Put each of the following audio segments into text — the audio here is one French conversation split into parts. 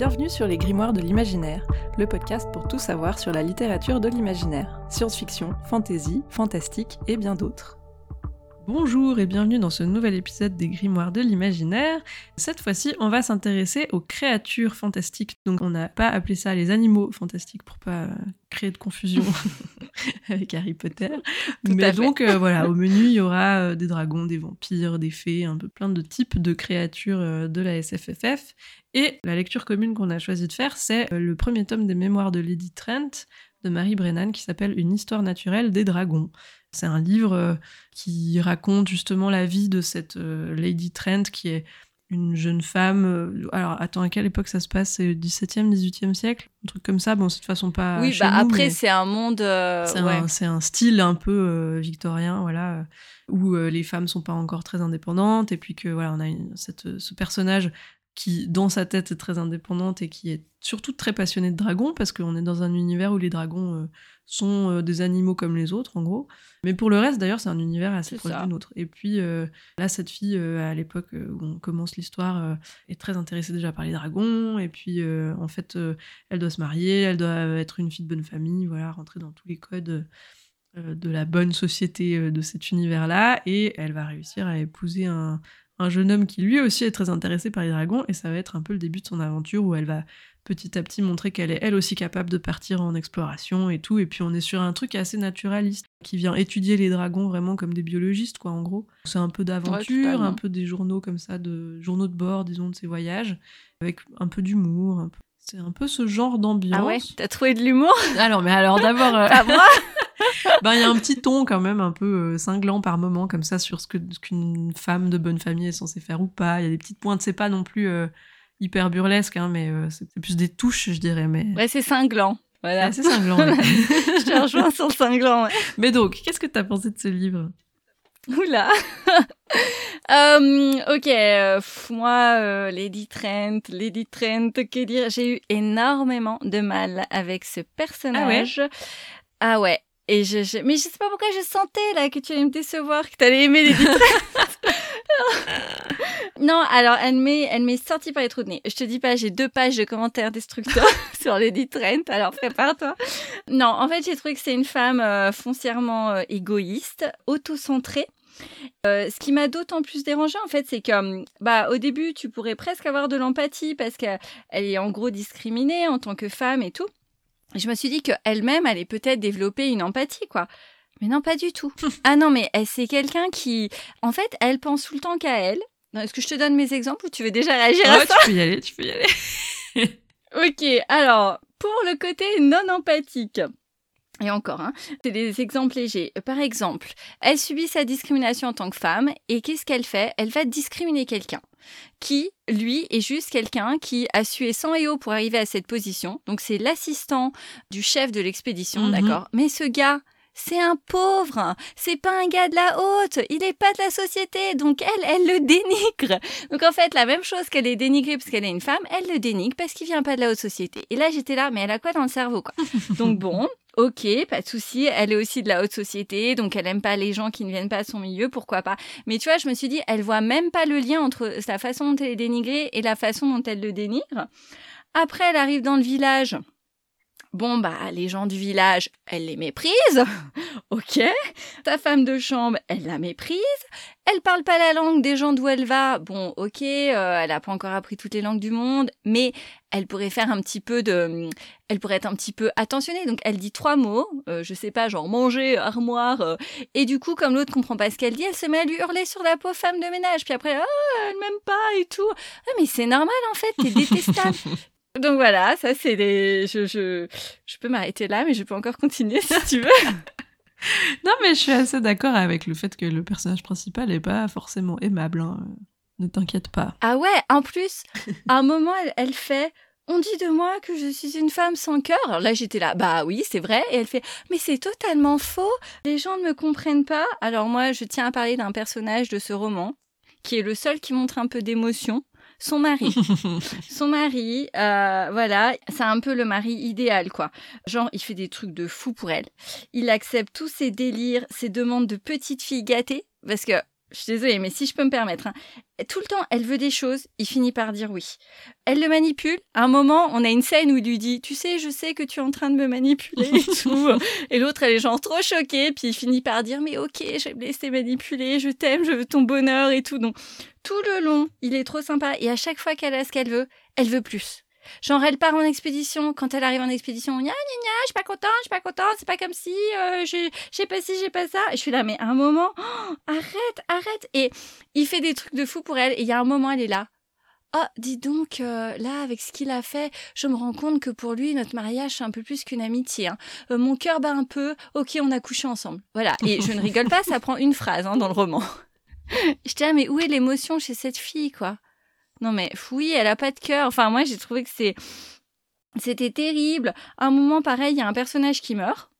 Bienvenue sur les Grimoires de l'imaginaire, le podcast pour tout savoir sur la littérature de l'imaginaire, science-fiction, fantasy, fantastique et bien d'autres. Bonjour et bienvenue dans ce nouvel épisode des Grimoires de l'imaginaire. Cette fois-ci, on va s'intéresser aux créatures fantastiques. Donc on n'a pas appelé ça les animaux fantastiques pour pas euh, créer de confusion avec Harry Potter. Mais donc euh, voilà, au menu, il y aura euh, des dragons, des vampires, des fées, un peu plein de types de créatures de la SFFF. Et la lecture commune qu'on a choisi de faire, c'est le premier tome des mémoires de Lady Trent de Marie Brennan qui s'appelle Une histoire naturelle des dragons. C'est un livre euh, qui raconte justement la vie de cette euh, Lady Trent qui est une jeune femme. Euh, alors, attends, à quelle époque ça se passe? C'est le 17e, 18e siècle? Un truc comme ça? Bon, c'est de façon pas. Oui, bah après, c'est un monde. c'est un, style un peu victorien, voilà, où les femmes sont pas encore très indépendantes. Et puis que, voilà, on a cette, ce personnage qui, dans sa tête, est très indépendante et qui est surtout très passionnée de dragons, parce qu'on est dans un univers où les dragons sont euh, des animaux comme les autres, en gros. Mais pour le reste, d'ailleurs, c'est un univers assez proche du nôtre. Et puis euh, là, cette fille, euh, à l'époque où on commence l'histoire, est très intéressée déjà par les dragons. Et puis, en fait, elle doit se marier, elle doit être une fille de bonne famille, voilà, rentrer dans tous les codes de la bonne société de cet univers-là. Et elle va réussir à épouser un, un jeune homme qui lui aussi est très intéressé par les dragons. Et ça va être un peu le début de son aventure où elle va petit à petit montrer qu'elle est elle aussi capable de partir en exploration et tout. Et puis on est sur un truc assez naturaliste qui vient étudier les dragons vraiment comme des biologistes, quoi, en gros. C'est un peu d'aventure, un peu des journaux comme ça, de journaux de bord, disons, de ses voyages, avec un peu d'humour. C'est un peu ce genre d'ambiance. Ah ouais T'as trouvé de l'humour? Alors, mais alors d'abord. Euh... ben, il y a un petit ton quand même un peu euh, cinglant par moment, comme ça, sur ce qu'une femme de bonne famille est censée faire ou pas. Il y a des petites pointes, c'est pas non plus. Euh, hyper burlesque, hein, mais euh, c'est plus des touches, je dirais. Mais... Ouais, c'est cinglant. Voilà. c'est cinglant. je te rejoins sur le cinglant. Mais donc, qu'est-ce que tu as pensé de ce livre? Oula euh, Ok, euh, moi, Lady Trent, Lady Trent, que dire? J'ai eu énormément de mal avec ce personnage. Ah ouais, ah ouais. Et je, mais je sais pas pourquoi je sentais là que tu allais me décevoir, que tu allais aimer Trent. non, alors elle m'est, sortie par les trous de nez. Je te dis pas, j'ai deux pages de commentaires destructeurs sur Lady Trent, alors prépare-toi. Non, en fait, j'ai trouvé que c'est une femme euh, foncièrement euh, égoïste, auto-centrée. Euh, ce qui m'a d'autant plus dérangé en fait, c'est que bah au début tu pourrais presque avoir de l'empathie parce qu'elle est en gros discriminée en tant que femme et tout. Je me suis dit qu'elle-même allait peut-être développer une empathie quoi. Mais non, pas du tout. ah non, mais c'est quelqu'un qui, en fait, elle pense tout le temps qu'à elle. Est-ce que je te donne mes exemples ou tu veux déjà réagir à ça Tu peux y aller, tu peux y aller. ok, alors, pour le côté non empathique. Et encore, hein, c'est des exemples légers. Par exemple, elle subit sa discrimination en tant que femme et qu'est-ce qu'elle fait? Elle va discriminer quelqu'un qui, lui, est juste quelqu'un qui a sué sang et eau pour arriver à cette position. Donc c'est l'assistant du chef de l'expédition, mhm. d'accord? Mais ce gars, c'est un pauvre, c'est pas un gars de la haute, il est pas de la société, donc elle, elle le dénigre. Donc en fait, la même chose qu'elle est dénigrée parce qu'elle est une femme, elle le dénigre parce qu'il vient pas de la haute société. Et là, j'étais là, mais elle a quoi dans le cerveau, quoi? Donc bon, Ok, pas de souci. Elle est aussi de la haute société, donc elle aime pas les gens qui ne viennent pas à son milieu, pourquoi pas. Mais tu vois, je me suis dit, elle voit même pas le lien entre la façon dont elle est dénigrée et la façon dont elle le dénigre. Après, elle arrive dans le village. Bon, bah, les gens du village, elle les méprise. ok. Ta femme de chambre, elle la méprise. Elle parle pas la langue des gens d'où elle va. Bon, ok, euh, elle a pas encore appris toutes les langues du monde, mais elle pourrait faire un petit peu de, elle pourrait être un petit peu attentionnée. Donc, elle dit trois mots, euh, je sais pas, genre manger, armoire. Euh, et du coup, comme l'autre comprend pas ce qu'elle dit, elle se met à lui hurler sur la pauvre femme de ménage. Puis après, ah, elle m'aime pas et tout. Ah, mais c'est normal en fait, t'es détestable. Donc voilà, ça c'est des. Je, je, je peux m'arrêter là, mais je peux encore continuer si tu veux. non, mais je suis assez d'accord avec le fait que le personnage principal n'est pas forcément aimable. Hein. Ne t'inquiète pas. Ah ouais, en plus, à un moment, elle, fait. On dit de moi que je suis une femme sans cœur. Alors là, j'étais là, bah oui, c'est vrai. Et elle fait, mais c'est totalement faux. Les gens ne me comprennent pas. Alors moi, je tiens à parler d'un personnage de ce roman qui est le seul qui montre un peu d'émotion son mari. son mari, euh, voilà, c'est un peu le mari idéal, quoi. Genre, il fait des trucs de fou pour elle. Il accepte tous ses délires, ses demandes de petite fille gâtée, parce que je suis désolée, mais si je peux me permettre, hein, tout le temps, elle veut des choses, il finit par dire oui. Elle le manipule. À un moment, on a une scène où il lui dit Tu sais, je sais que tu es en train de me manipuler et tout. et l'autre, elle est genre trop choquée, puis il finit par dire Mais ok, je vais me laisser manipuler, je t'aime, je veux ton bonheur et tout. Donc, tout le long, il est trop sympa. Et à chaque fois qu'elle a ce qu'elle veut, elle veut plus. Genre, elle part en expédition. Quand elle arrive en expédition, gna gna gna, je suis pas contente, je suis pas contente, c'est pas comme si euh, j'ai pas ci, j'ai pas ça. Et je suis là, mais un moment, oh, arrête, arrête. Et il fait des trucs de fou pour elle. Et il y a un moment, elle est là. Ah, oh, dis donc, euh, là, avec ce qu'il a fait, je me rends compte que pour lui, notre mariage, c'est un peu plus qu'une amitié. Hein. Euh, mon cœur bat un peu. Ok, on a couché ensemble. Voilà. Et je ne rigole pas, ça prend une phrase hein, dans le roman. Je dis, ah, mais où est l'émotion chez cette fille, quoi? Non mais oui, elle a pas de cœur. Enfin moi j'ai trouvé que c'est c'était terrible. À un moment pareil, il y a un personnage qui meurt.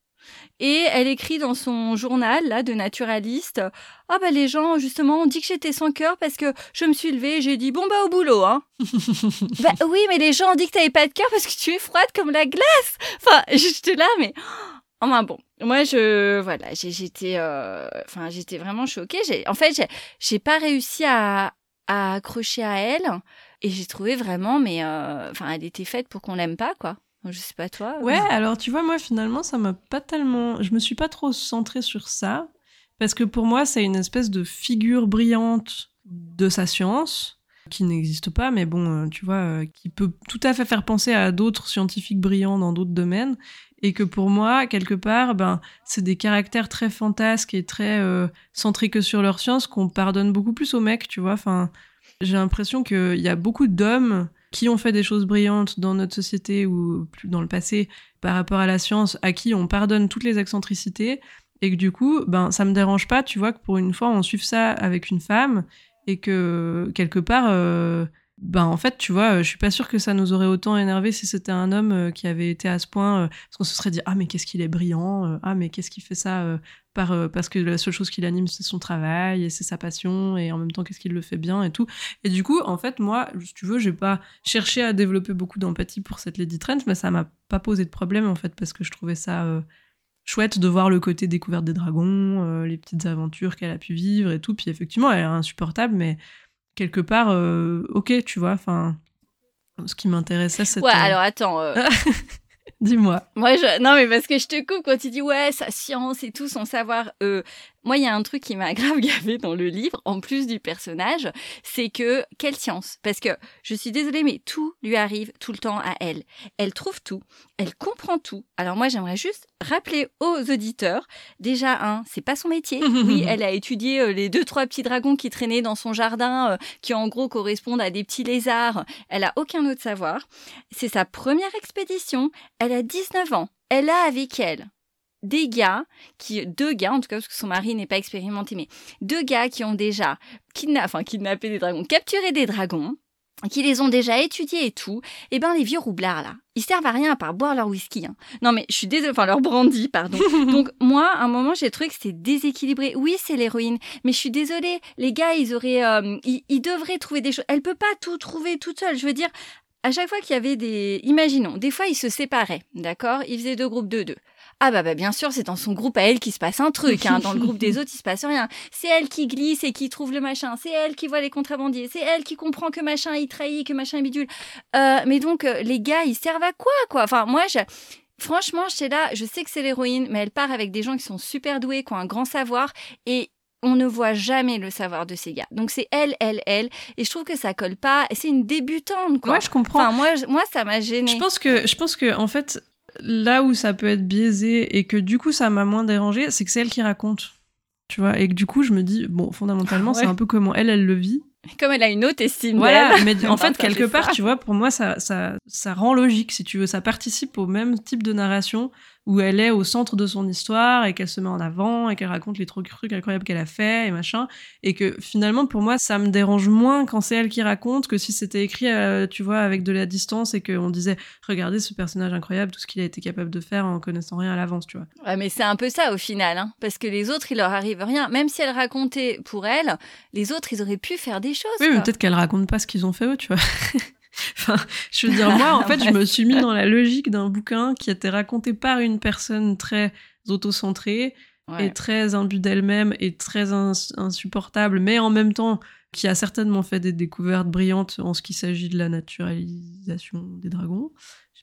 Et elle écrit dans son journal là de naturaliste Ah bah les gens justement ont dit que j'étais sans cœur parce que je me suis levée et j'ai dit bon bah au boulot hein. bah oui mais les gens ont dit que t'avais pas de cœur parce que tu es froide comme la glace. Enfin j'étais là mais enfin bon moi je voilà j'étais euh, j'étais vraiment choquée. En fait j'ai pas réussi à à accrocher à elle. Et j'ai trouvé vraiment, mais euh, elle était faite pour qu'on l'aime pas, quoi. Je sais pas toi. Ouais, alors tu vois, moi finalement, ça m'a pas tellement. Je me suis pas trop centrée sur ça. Parce que pour moi, c'est une espèce de figure brillante de sa science qui n'existe pas, mais bon, euh, tu vois, euh, qui peut tout à fait faire penser à d'autres scientifiques brillants dans d'autres domaines, et que pour moi, quelque part, ben, c'est des caractères très fantasques et très euh, centrés que sur leur science qu'on pardonne beaucoup plus aux mecs, tu vois. Enfin, j'ai l'impression qu'il y a beaucoup d'hommes qui ont fait des choses brillantes dans notre société ou dans le passé par rapport à la science, à qui on pardonne toutes les excentricités, et que du coup, ben, ça me dérange pas, tu vois, que pour une fois, on suive ça avec une femme, et que quelque part, euh, ben en fait, tu vois, je suis pas sûre que ça nous aurait autant énervé si c'était un homme euh, qui avait été à ce point, euh, parce qu'on se serait dit ah mais qu'est-ce qu'il est brillant, ah mais qu'est-ce qu'il fait ça par parce que la seule chose qui l'anime c'est son travail et c'est sa passion et en même temps qu'est-ce qu'il le fait bien et tout. Et du coup, en fait, moi, si tu veux, j'ai pas cherché à développer beaucoup d'empathie pour cette Lady Trent, mais ça m'a pas posé de problème en fait parce que je trouvais ça chouette de voir le côté découverte des dragons, les petites aventures qu'elle a pu vivre et tout. Puis effectivement, elle est insupportable, mais quelque part, euh, ok, tu vois, enfin, ce qui m'intéressait, c'était... Ouais, alors attends... Euh. Dis-moi. Moi, je... non, mais parce que je te coupe quand tu dis ouais, sa science et tout, son savoir. Moi, il y a un truc qui m'a grave gavé dans le livre, en plus du personnage, c'est que quelle science? Parce que je suis désolée, mais tout lui arrive tout le temps à elle. Elle trouve tout, elle comprend tout. Alors moi, j'aimerais juste rappeler aux auditeurs, déjà un, c'est pas son métier. Oui, elle a étudié euh, les deux trois petits dragons qui traînaient dans son jardin, euh, qui en gros correspondent à des petits lézards. Elle a aucun autre savoir. C'est sa première expédition. Elle a 19 ans. Elle a avec elle des gars qui deux gars en tout cas parce que son mari n'est pas expérimenté mais deux gars qui ont déjà kidnappé des dragons capturé des dragons qui les ont déjà étudiés et tout, et eh ben les vieux roublards là, ils servent à rien à part boire leur whisky. Hein. Non mais je suis désolée, enfin leur brandy, pardon. Donc moi, à un moment, j'ai trouvé que c'était déséquilibré. Oui, c'est l'héroïne, mais je suis désolée, les gars, ils auraient, euh, ils, ils, devraient trouver des choses. Elle peut pas tout trouver toute seule. Je veux dire, à chaque fois qu'il y avait des, imaginons, des fois ils se séparaient, d'accord? Ils faisaient deux groupes de deux. Ah bah, bah bien sûr, c'est dans son groupe à elle qu'il se passe un truc. Hein. Dans le groupe des autres, il se passe rien. C'est elle qui glisse et qui trouve le machin. C'est elle qui voit les contrabandiers. C'est elle qui comprend que machin il trahit, que machin est bidule. Euh, mais donc euh, les gars, ils servent à quoi quoi? Enfin moi, je... franchement, je là, je sais que c'est l'héroïne, mais elle part avec des gens qui sont super doués, qui ont un grand savoir et on ne voit jamais le savoir de ces gars. Donc c'est elle, elle, elle. Et je trouve que ça colle pas. C'est une débutante, quoi. Ouais, je comprends. Enfin, moi, moi, ça m'a gêné. Je pense que, je pense que, en fait, là où ça peut être biaisé et que du coup ça m'a moins dérangé, c'est que c'est elle qui raconte. Tu vois, et que du coup je me dis, bon, fondamentalement, c'est un peu comment elle, elle le vit. Comme elle a une haute estime voilà, mais en fait, quelque part, tu vois, pour moi, ça, ça, ça rend logique, si tu veux. Ça participe au même type de narration où elle est au centre de son histoire et qu'elle se met en avant et qu'elle raconte les trucs, incroyables qu'elle a fait et machin. Et que finalement, pour moi, ça me dérange moins quand c'est elle qui raconte que si c'était écrit, euh, tu vois, avec de la distance et qu'on disait, regardez ce personnage incroyable, tout ce qu'il a été capable de faire en connaissant rien à l'avance, tu vois. Ouais, mais c'est un peu ça au final, hein, parce que les autres, il leur arrive rien. Même si elle racontait pour elle, les autres, ils auraient pu faire des choses. Oui, mais peut-être qu'elle raconte pas ce qu'ils ont fait eux, tu vois. enfin, je veux dire, moi, en fait, je me suis mis dans la logique d'un bouquin qui a été raconté par une personne très autocentrée, est très imbue d'elle-même et très insupportable, mais en même temps qui a certainement fait des découvertes brillantes en ce qui s'agit de la naturalisation des dragons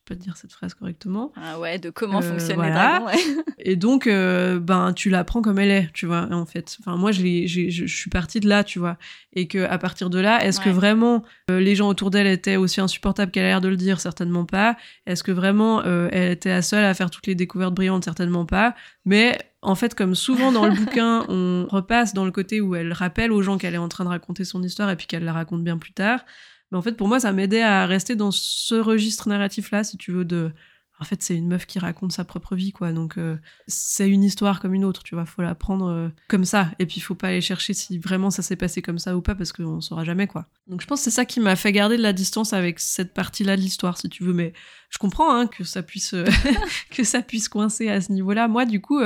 pas te dire cette phrase correctement. Ah ouais, de comment euh, fonctionnent les dragons. Et donc, euh, ben, tu la prends comme elle est, tu vois, en fait. Enfin, moi, je, je, suis partie de là, tu vois. Et que à partir de là, est-ce que vraiment euh, les gens autour d'elle étaient aussi insupportables qu'elle a l'air de le dire? Certainement pas. Est-ce que vraiment elle était la seule à faire toutes les découvertes brillantes? Certainement pas. Mais en fait, comme souvent dans le bouquin, on repasse dans le côté où elle rappelle aux gens qu'elle est en train de raconter son histoire et puis qu'elle la raconte bien plus tard. Mais en fait, pour moi, ça m'aidait à rester dans ce registre narratif-là, si tu veux, de. En fait, c'est une meuf qui raconte sa propre vie, quoi. Donc, euh, c'est une histoire comme une autre, tu vois. Faut la prendre euh, comme ça. Et puis, il faut pas aller chercher si vraiment ça s'est passé comme ça ou pas, parce qu'on saura jamais, quoi. Donc, je pense que c'est ça qui m'a fait garder de la distance avec cette partie-là de l'histoire, si tu veux. Mais je comprends hein, que ça puisse euh, que ça puisse coincer à ce niveau-là. Moi, du coup,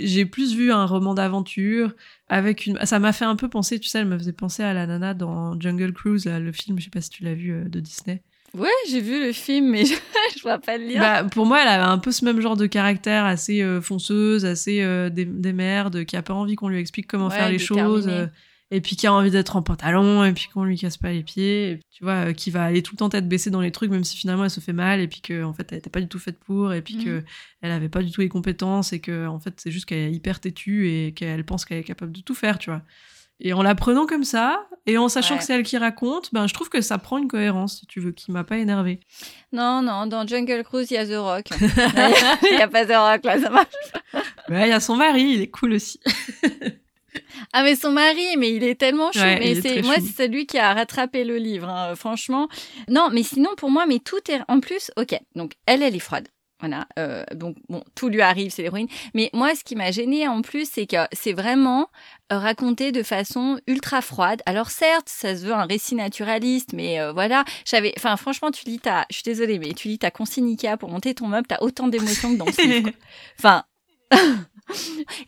j'ai plus vu un roman d'aventure avec une. Ça m'a fait un peu penser, tu sais, elle me faisait penser à la nana dans Jungle Cruise, le film, je sais pas si tu l'as vu, euh, de Disney. Ouais, j'ai vu le film, mais je, je vois pas le lien. Bah, pour moi, elle avait un peu ce même genre de caractère, assez euh, fonceuse, assez euh, des, merdes, qui a pas envie qu'on lui explique comment faire les choses et puis qui a envie d'être en pantalon, et puis qu'on lui casse pas les pieds, et tu vois, euh, qui va aller tout le temps tête baissée dans les trucs, même si finalement elle se fait mal, et puis qu'en en fait elle était pas du tout faite pour, et puis qu'elle mhm. elle avait pas du tout les compétences, et que en fait c'est juste qu'elle est hyper têtue et qu'elle pense qu'elle est capable de tout faire, tu vois. Et en la prenant comme ça, et en sachant que c'est elle qui raconte, ben je trouve que ça prend une cohérence, si tu veux, qui m'a pas énervé. Non, non, dans Jungle Cruise, il y a The Rock. Il y a pas The Rock, là, ça marche. Ouais, il y a son mari, il est cool aussi. Ah mais son mari, mais il est tellement chou. mais c'est moi c'est celui qui a rattrapé le livre, hein, franchement. Non, mais sinon pour moi, mais tout est en plus. Ok, donc elle, elle est froide. Voilà, euh, donc bon, tout lui arrive, c'est l'héroïne. Mais moi, ce qui m'a gênée en plus, c'est que c'est vraiment euh, raconté de façon ultra froide. Alors certes, ça se veut un récit naturaliste, mais euh, voilà, j'avais, enfin franchement, tu lis ta, je suis désolée, mais tu lis ta consigne pour monter ton meuble, t'as autant d'émotions que dans ce livre. Enfin,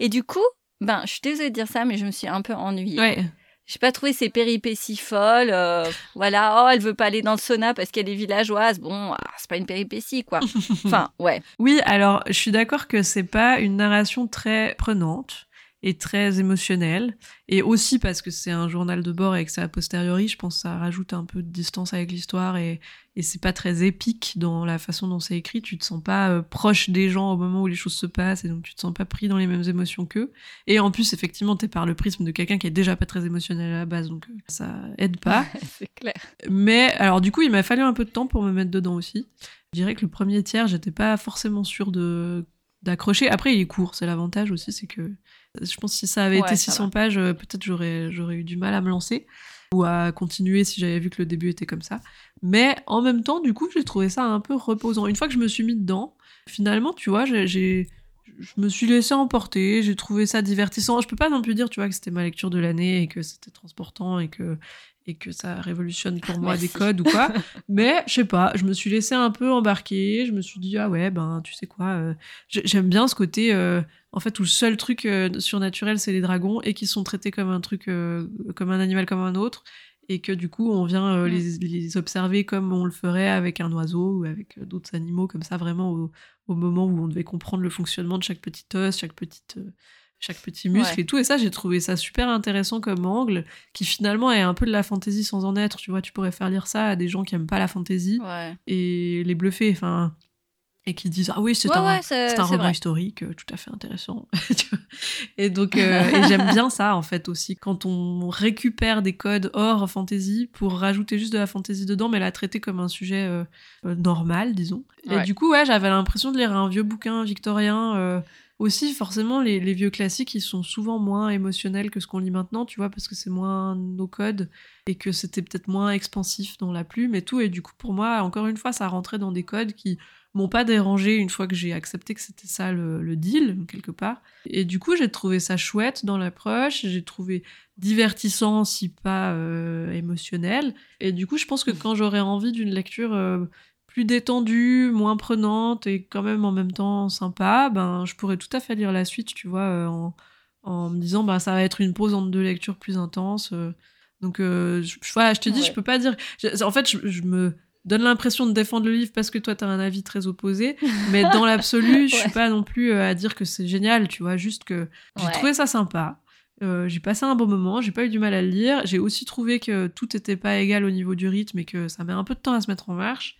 et du coup, ben, je suis désolée de dire ça, mais je me suis un peu ennuyée. Ouais. J'ai pas trouvé ces péripéties folles. Euh, voilà, oh, elle veut pas aller dans le sauna parce qu'elle est villageoise. Bon, ah, c'est pas une péripétie, quoi. enfin, ouais. Oui, alors, je suis d'accord que c'est pas une narration très prenante et très émotionnelle. Et aussi parce que c'est un journal de bord et que c'est a posteriori, je pense que ça rajoute un peu de distance avec l'histoire et, et c'est pas très épique dans la façon dont c'est écrit. Tu te sens pas euh, proche des gens au moment où les choses se passent et donc tu te sens pas pris dans les mêmes émotions qu'eux. Et en plus, effectivement, t'es par le prisme de quelqu'un qui est déjà pas très émotionnel à la base, donc euh, ça aide pas. c'est clair. Mais alors, du coup, il m'a fallu un peu de temps pour me mettre dedans aussi. Je dirais que le premier tiers, j'étais pas forcément sûre de d'accrocher. Après, il est court, c'est l'avantage aussi, c'est que je pense que si ça avait été 600 pages, euh, peut-être j'aurais j'aurais eu du mal à me lancer ou à continuer si j'avais vu que le début était comme ça. Mais en même temps, du coup, j'ai trouvé ça un peu reposant. Une fois que je me suis mis dedans, finalement, tu vois, j'ai je me suis laissé emporter, j'ai trouvé ça divertissant. Je peux pas non plus dire, tu vois, que c'était ma lecture de l'année et que c'était transportant et que et que ça révolutionne pour moi des codes ou quoi. Mais je sais pas, je me suis laissé un peu embarquer. Je me suis dit ah ouais ben tu sais quoi, euh, j'aime bien ce côté euh, en fait où le seul truc euh, surnaturel c'est les dragons et qui sont traités comme un truc comme un animal comme un autre et que du coup on vient mm. les, les, observer comme on le ferait avec un oiseau ou avec d'autres animaux comme ça vraiment au, au, moment où on devait comprendre le fonctionnement de chaque petite os, chaque petite chaque petit muscle et tout. Et ça, j'ai trouvé ça super intéressant comme angle, qui finalement est un peu de la fantaisie sans en être. Tu vois, tu pourrais faire lire ça à des gens qui aiment pas la fantaisie et les bluffer. Enfin, et qui disent ah oui c'est un, c'est un roman historique euh, tout à fait intéressant. Et donc euh, j'aime bien ça en fait aussi. Quand on récupère des codes hors fantasy pour rajouter juste de la fantaisie dedans mais la traiter comme un sujet euh, normal disons. Et du coup ouais j'avais l'impression de lire un vieux bouquin victorien aussi, forcément, les, vieux classiques, ils sont souvent moins émotionnels que ce qu'on lit maintenant, tu vois, parce que c'est moins nos codes et que c'était peut-être moins expansif dans la plume et tout. Et du coup, pour moi, encore une fois, ça rentrait dans des codes qui m'ont pas dérangé une fois que j'ai accepté que c'était ça le, deal, quelque part. Et du coup, j'ai trouvé ça chouette dans l'approche, j'ai trouvé divertissant, si pas euh, émotionnel. Et du coup, je pense que quand j'aurais envie d'une lecture euh, plus détendue, moins prenante et quand même en même temps sympa, ben je pourrais tout à fait lire la suite, tu vois, euh, en, en, me disant bah ça va être une pause entre deux lectures plus intenses. Euh. donc euh, je, voilà, je te dis, je peux pas dire. en fait, je, me donne l'impression de défendre le livre parce que toi t'as un avis très opposé, mais dans l'absolu, je suis pas non plus à dire que c'est génial, tu vois, juste que j'ai trouvé ça sympa. Euh, j'ai passé un bon moment, j'ai pas eu du mal à le lire. J'ai aussi trouvé que tout n'était pas égal au niveau du rythme et que ça met un peu de temps à se mettre en marche.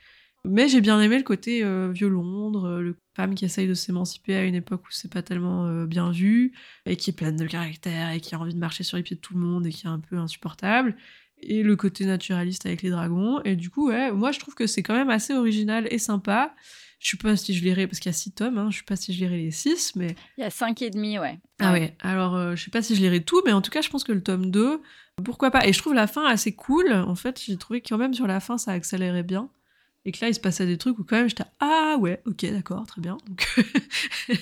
Mais j'ai bien aimé le côté euh, vieux Londres, le femme qui essaye de s'émanciper à une époque où c'est pas tellement bien vu, et qui est pleine de caractère, et qui a envie de marcher sur les pieds de tout le monde, et qui est un peu insupportable et le côté naturaliste avec les dragons. Et du coup, ouais, moi je trouve que c'est quand même assez original et sympa. Je sais pas si je lirai, parce qu'il y a six tomes, hein, je sais pas si je lirai les six, mais. Il y a cinq et demi, ouais. Ah ouais, alors euh, je sais pas si je lirai tout, mais en tout cas, je pense que le tome 2, pourquoi pas. Et je trouve la fin assez cool. En fait, j'ai trouvé que quand même sur la fin, ça accélérait bien et que là il se passait des trucs où quand même j'étais ah ouais ok d'accord très bien donc,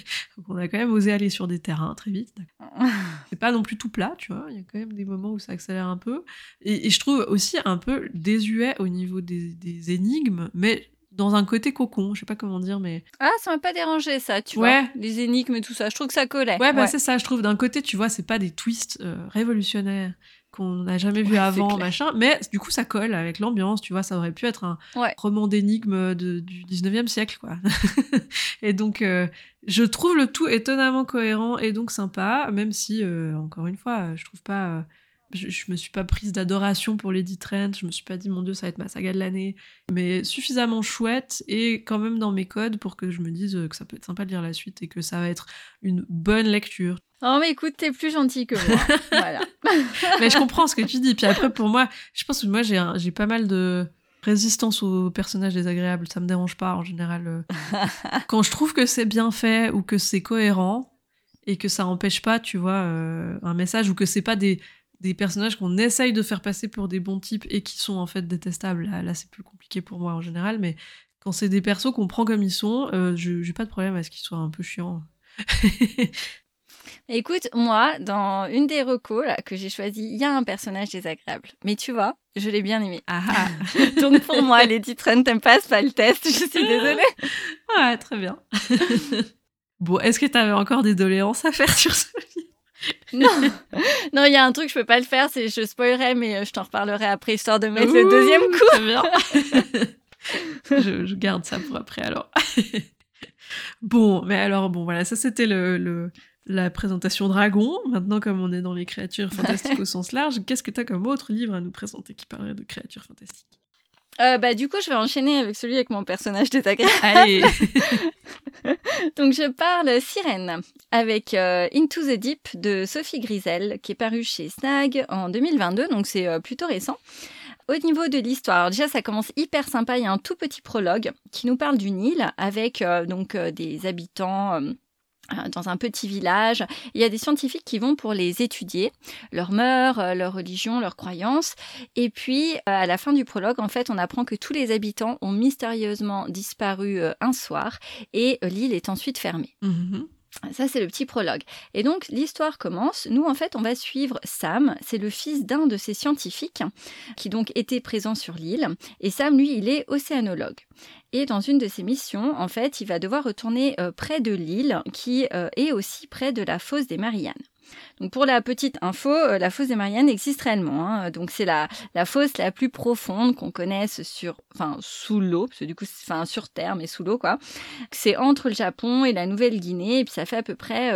on a quand même osé aller sur des terrains très vite c'est pas non plus tout plat tu vois il y a quand même des moments où ça accélère un peu et, je trouve aussi un peu désuet au niveau des, énigmes mais dans un côté cocon, je sais pas comment dire, mais. Ah, ça m'a pas dérangé, ça, tu vois. Les énigmes et tout ça. Je trouve que ça collait. Ouais, bah c'est ça, je trouve. D'un côté, tu vois, c'est pas des twists euh, révolutionnaires qu'on n'a jamais vu avant, machin. Mais du coup, ça colle avec l'ambiance, tu vois. Ça aurait pu être un roman d'énigmes du 19e siècle, quoi. et donc, euh, je trouve le tout étonnamment cohérent et donc sympa, même si, euh, encore une fois, je trouve pas. Euh, je, je, me suis pas prise d'adoration pour Lady Trent, je me suis pas dit mon dieu ça va être ma saga de l'année, mais suffisamment chouette et quand même dans mes codes pour que je me dise que ça peut être sympa de lire la suite et que ça va être une bonne lecture. Oh, mais écoute, t'es plus gentil que moi. voilà. mais je comprends ce que tu dis. Puis après, pour moi, je pense que moi, j'ai, j'ai pas mal de résistance aux personnages désagréables. Ça me dérange pas, en général. Euh. Quand je trouve que c'est bien fait ou que c'est cohérent et que ça empêche pas, tu vois, euh, un message ou que c'est pas des, des personnages qu'on essaye de faire passer pour des bons types et qui sont en fait détestables. Là, là c'est plus compliqué pour moi en général, mais quand c'est des persos qu'on prend comme ils sont, euh, je j'ai pas de problème à ce qu'ils soient un peu chiants. Écoute, moi, dans une des recos que j'ai choisi, il y a un personnage désagréable. Mais tu vois, je l'ai bien aimé. Ah, ah. Donc pour moi, Lady Trent ne passe pas le test. Je suis désolée. Ouais, très bien. bon, est-ce que tu avais encore des doléances à faire sur ce livre non, non, il y a un truc, je peux pas le faire, c'est je spoilerai, mais euh, je t'en reparlerai après histoire de mettre le deuxième coup. Très bien. je, je, garde ça pour après alors. bon, mais alors bon, voilà, ça c'était le, la présentation dragon. Maintenant, comme on est dans les créatures fantastiques au sens large, qu'est-ce que tu as comme autre livre à nous présenter qui parlerait de créatures fantastiques? Euh, bah, du coup, je vais enchaîner avec celui avec mon personnage désagréable. Allez Donc, je parle Sirène avec euh, Into the Deep de Sophie Grisel, qui est paru chez Snag en 2022, donc c'est euh, plutôt récent. Au niveau de l'histoire, déjà ça commence hyper sympa, il y a un tout petit prologue qui nous parle d'une île avec donc des habitants euh, dans un petit village. Il y a des scientifiques qui vont pour les étudier, leurs mœurs, euh, leur religion, leurs croyances. Et puis, euh, à la fin du prologue, en fait, on apprend que tous les habitants ont mystérieusement disparu un soir et l'île est ensuite fermée. Mhm. Ça, c'est le petit prologue. Et donc, l'histoire commence. Nous, en fait, on va suivre Sam. C'est le fils d'un de ces scientifiques qui donc était présent sur l'île. Et Sam, lui, il est océanologue. Et dans une de ses missions, en fait, il va devoir retourner euh, près de l'île qui euh, est aussi près de la fosse des Mariannes. Donc pour la petite info, euh, la fosse des Mariannes existe réellement. Hein. Donc c'est la, la fosse la plus profonde qu'on connaisse sur, enfin sous l'eau, parce que du coup, enfin sur terre mais sous l'eau quoi. C'est entre le Japon et la Nouvelle-Guinée et puis ça fait à peu près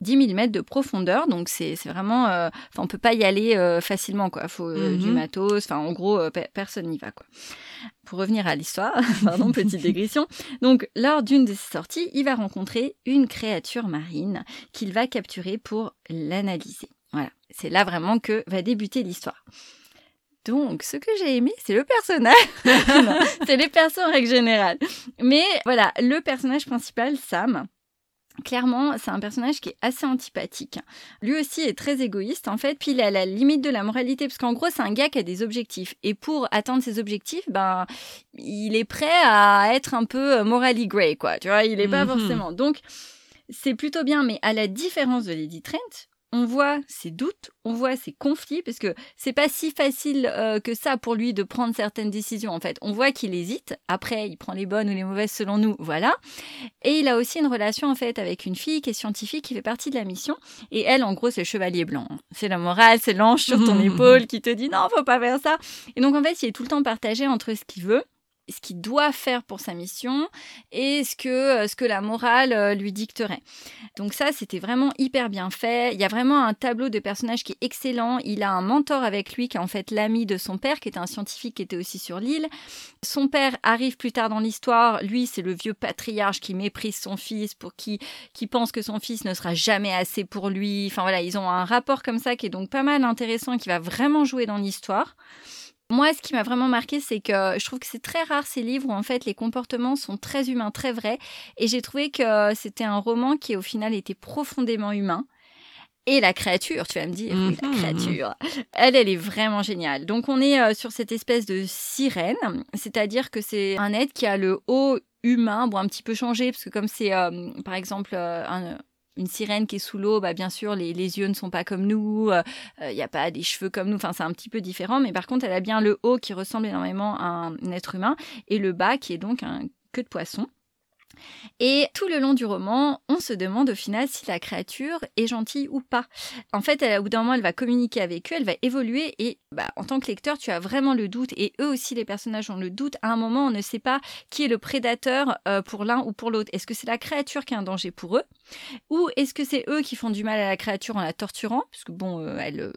10 mm de profondeur, donc c'est vraiment, euh, enfin on peut pas y aller euh, facilement quoi. Il faut euh, du mhm. matos, enfin en gros personne n'y va quoi. Pour revenir à l'histoire, pardon petite dégression. Donc lors d'une de ses sorties, il va rencontrer une créature marine qu'il va capturer pour l'analyser. Voilà, c'est là vraiment que va débuter l'histoire. Donc, ce que j'ai aimé, c'est le personnage. c'est les personnes en règle générale. Mais voilà, le personnage principal, Sam, Clairement, c'est un personnage qui est assez antipathique. Lui aussi est très égoïste en fait, puis il est à la limite de la moralité parce qu'en gros, c'est un gars qui a des objectifs et pour atteindre ses objectifs, ben il est prêt à être un peu euh, morally grey quoi, tu vois, il est pas mhm. forcément. Donc c'est plutôt bien mais à la différence de Lady Trent, on voit ses doutes, on voit ses conflits, parce que c'est pas si facile euh, que ça pour lui de prendre certaines décisions. En fait, on voit qu'il hésite. Après, il prend les bonnes ou les mauvaises selon nous, voilà. Et il a aussi une relation en fait avec une fille qui est scientifique, qui fait partie de la mission. Et elle, en gros, c'est le chevalier blanc. C'est la morale, c'est l'ange sur ton épaule qui te dit non, faut pas faire ça. Et donc en fait, il est tout le temps partagé entre ce qu'il veut ce qu'il doit faire pour sa mission et ce que, ce que la morale lui dicterait. Donc ça, c'était vraiment hyper bien fait. Il y a vraiment un tableau de personnage qui est excellent. Il a un mentor avec lui qui est en fait l'ami de son père, qui était un scientifique qui était aussi sur l'île. Son père arrive plus tard dans l'histoire. Lui, c'est le vieux patriarche qui méprise son fils, pour qui, qui pense que son fils ne sera jamais assez pour lui. Enfin voilà, ils ont un rapport comme ça qui est donc pas mal intéressant qui va vraiment jouer dans l'histoire. Moi, ce qui m'a vraiment marqué, c'est que je trouve que c'est très rare ces livres où en fait les comportements sont très humains, très vrais. Et j'ai trouvé que c'était un roman qui au final était profondément humain. Et la créature, tu vas me dire, oui, la créature, elle, elle est vraiment géniale. Donc on est euh, sur cette espèce de sirène, c'est-à-dire que c'est un être qui a le haut humain, bon un petit peu changé, parce que comme c'est euh, par exemple euh, un- une sirène qui est sous l'eau, bah, bien sûr, les, les yeux ne sont pas comme nous, il n'y a pas des cheveux comme nous, enfin c'est un petit peu différent, mais par contre elle a bien le haut qui ressemble énormément à un être humain, et le bas qui est donc un queue de poisson. Et tout le long du roman, on se demande au final si la créature est gentille ou pas. En fait, au bout d'un moment, elle va communiquer avec eux, elle va évoluer et bah, en tant que lecteur, tu as vraiment le doute et eux aussi, les personnages ont le doute. À un moment, on ne sait pas qui est le prédateur euh, pour l'un ou pour l'autre. Est-ce que c'est la créature qui est un danger pour eux? Ou est-ce que c'est eux qui font du mal à la créature en la torturant? Parce que bon, euh, elle, euh,